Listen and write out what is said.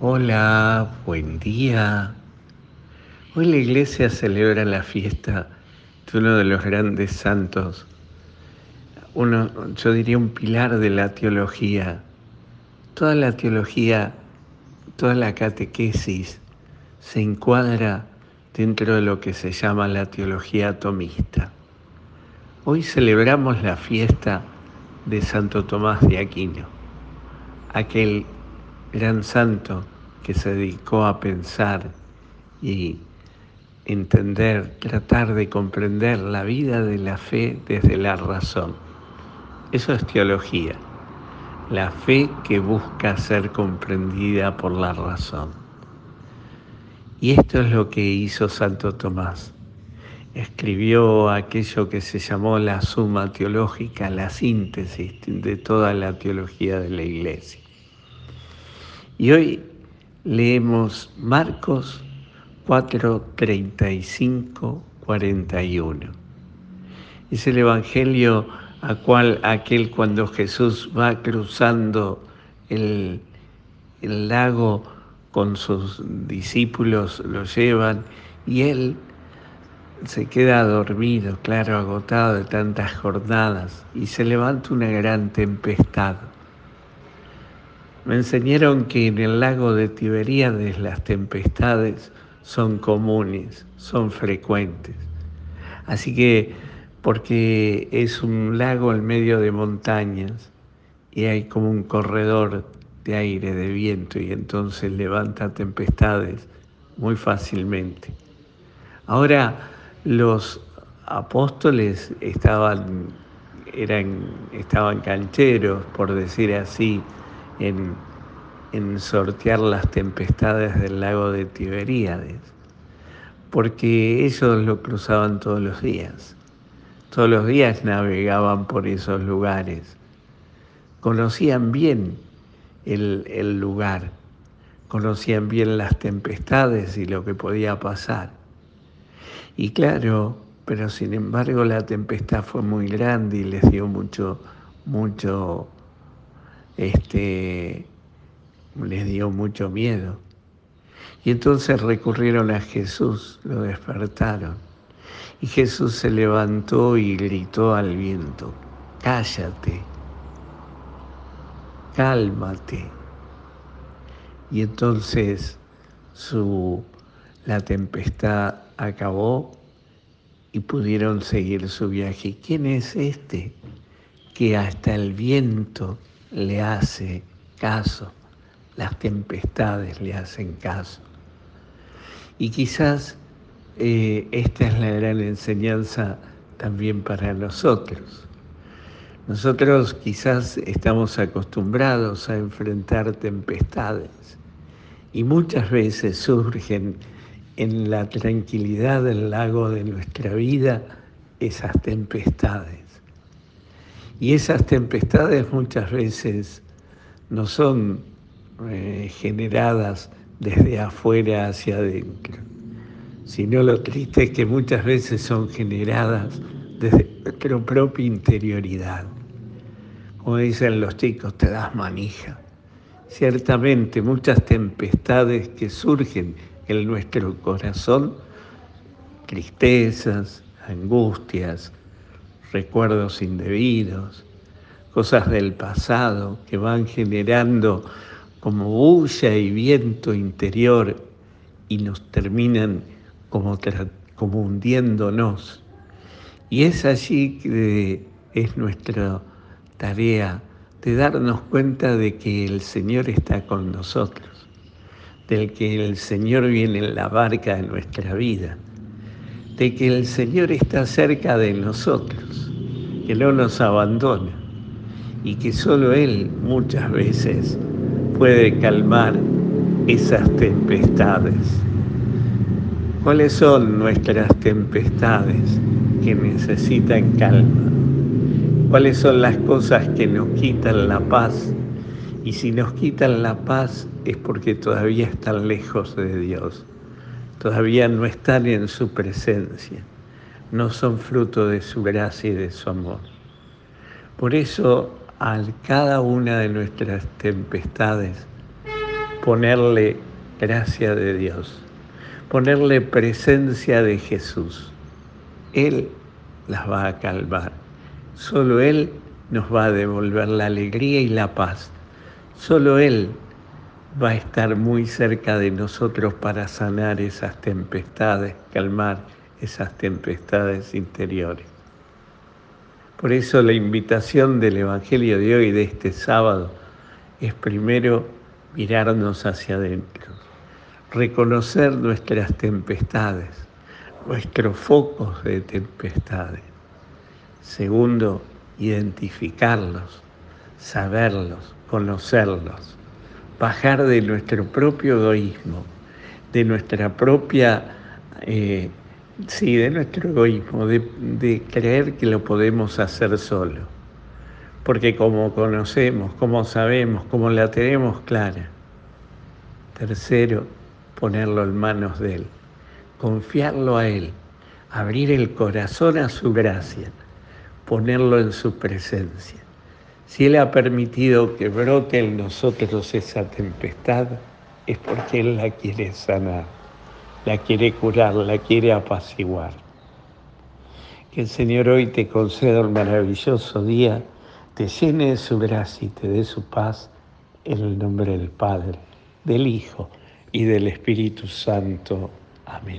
Hola, buen día. Hoy la iglesia celebra la fiesta de uno de los grandes santos, uno, yo diría un pilar de la teología. Toda la teología, toda la catequesis se encuadra dentro de lo que se llama la teología atomista. Hoy celebramos la fiesta de Santo Tomás de Aquino, aquel gran santo que se dedicó a pensar y entender, tratar de comprender la vida de la fe desde la razón. Eso es teología, la fe que busca ser comprendida por la razón. Y esto es lo que hizo Santo Tomás. Escribió aquello que se llamó la suma teológica, la síntesis de toda la teología de la Iglesia. Y hoy leemos Marcos 4, 35, 41. Es el Evangelio a cual aquel cuando Jesús va cruzando el, el lago con sus discípulos, lo llevan y él se queda dormido, claro, agotado de tantas jornadas y se levanta una gran tempestad. Me enseñaron que en el lago de Tiberíades las tempestades son comunes, son frecuentes. Así que, porque es un lago en medio de montañas y hay como un corredor de aire, de viento, y entonces levanta tempestades muy fácilmente. Ahora, los apóstoles estaban, eran, estaban cancheros, por decir así, en, sortear las tempestades del lago de Tiberíades, porque ellos lo cruzaban todos los días. Todos los días navegaban por esos lugares. Conocían bien el, el lugar, conocían bien las tempestades y lo que podía pasar. Y claro, pero sin embargo la tempestad fue muy grande y les dio mucho, mucho este, les dio mucho miedo. Y entonces recurrieron a Jesús, lo despertaron. Y Jesús se levantó y gritó al viento, cállate, cálmate. Y entonces su, la tempestad acabó y pudieron seguir su viaje. ¿Quién es este que hasta el viento le hace caso, las tempestades le hacen caso. Y quizás eh, esta es la gran enseñanza también para nosotros. Nosotros quizás estamos acostumbrados a enfrentar tempestades y muchas veces surgen en la tranquilidad del lago de nuestra vida esas tempestades. Y esas tempestades muchas veces no son eh, generadas desde afuera hacia adentro, sino lo triste es que muchas veces son generadas desde nuestra propia interioridad. Como dicen los chicos, te das manija. Ciertamente muchas tempestades que surgen en nuestro corazón, tristezas, angustias, recuerdos indebidos, cosas del pasado que van generando como bulla y viento interior y nos terminan como, como hundiéndonos. Y es allí que es nuestra tarea de darnos cuenta de que el Señor está con nosotros, del que el Señor viene en la barca de nuestra vida de que el Señor está cerca de nosotros, que no nos abandona y que solo Él muchas veces puede calmar esas tempestades. ¿Cuáles son nuestras tempestades que necesitan calma? ¿Cuáles son las cosas que nos quitan la paz? Y si nos quitan la paz es porque todavía están lejos de Dios todavía no están en su presencia, no son fruto de su gracia y de su amor. Por eso, a cada una de nuestras tempestades, ponerle gracia de Dios, ponerle presencia de Jesús. Él las va a calmar. Solo Él nos va a devolver la alegría y la paz. Solo Él va a estar muy cerca de nosotros para sanar esas tempestades, calmar esas tempestades interiores. Por eso la invitación del Evangelio de hoy, de este sábado, es primero mirarnos hacia adentro, reconocer nuestras tempestades, nuestros focos de tempestades. Segundo, identificarlos, saberlos, conocerlos, bajar de nuestro propio egoísmo, de nuestra propia, eh, sí, de nuestro egoísmo, de, de creer que lo podemos hacer solo. Porque como conocemos, como sabemos, como la tenemos clara. Tercero, ponerlo en manos de Él, confiarlo a Él, abrir el corazón a su gracia, ponerlo en su presencia. Si Él ha permitido que brote en nosotros esa tempestad, es porque Él la quiere sanar, la quiere curar, la quiere apaciguar. Que el Señor hoy te conceda un maravilloso día, te llene de su gracia y te dé su paz en el nombre del Padre, del Hijo y del Espíritu Santo. Amén.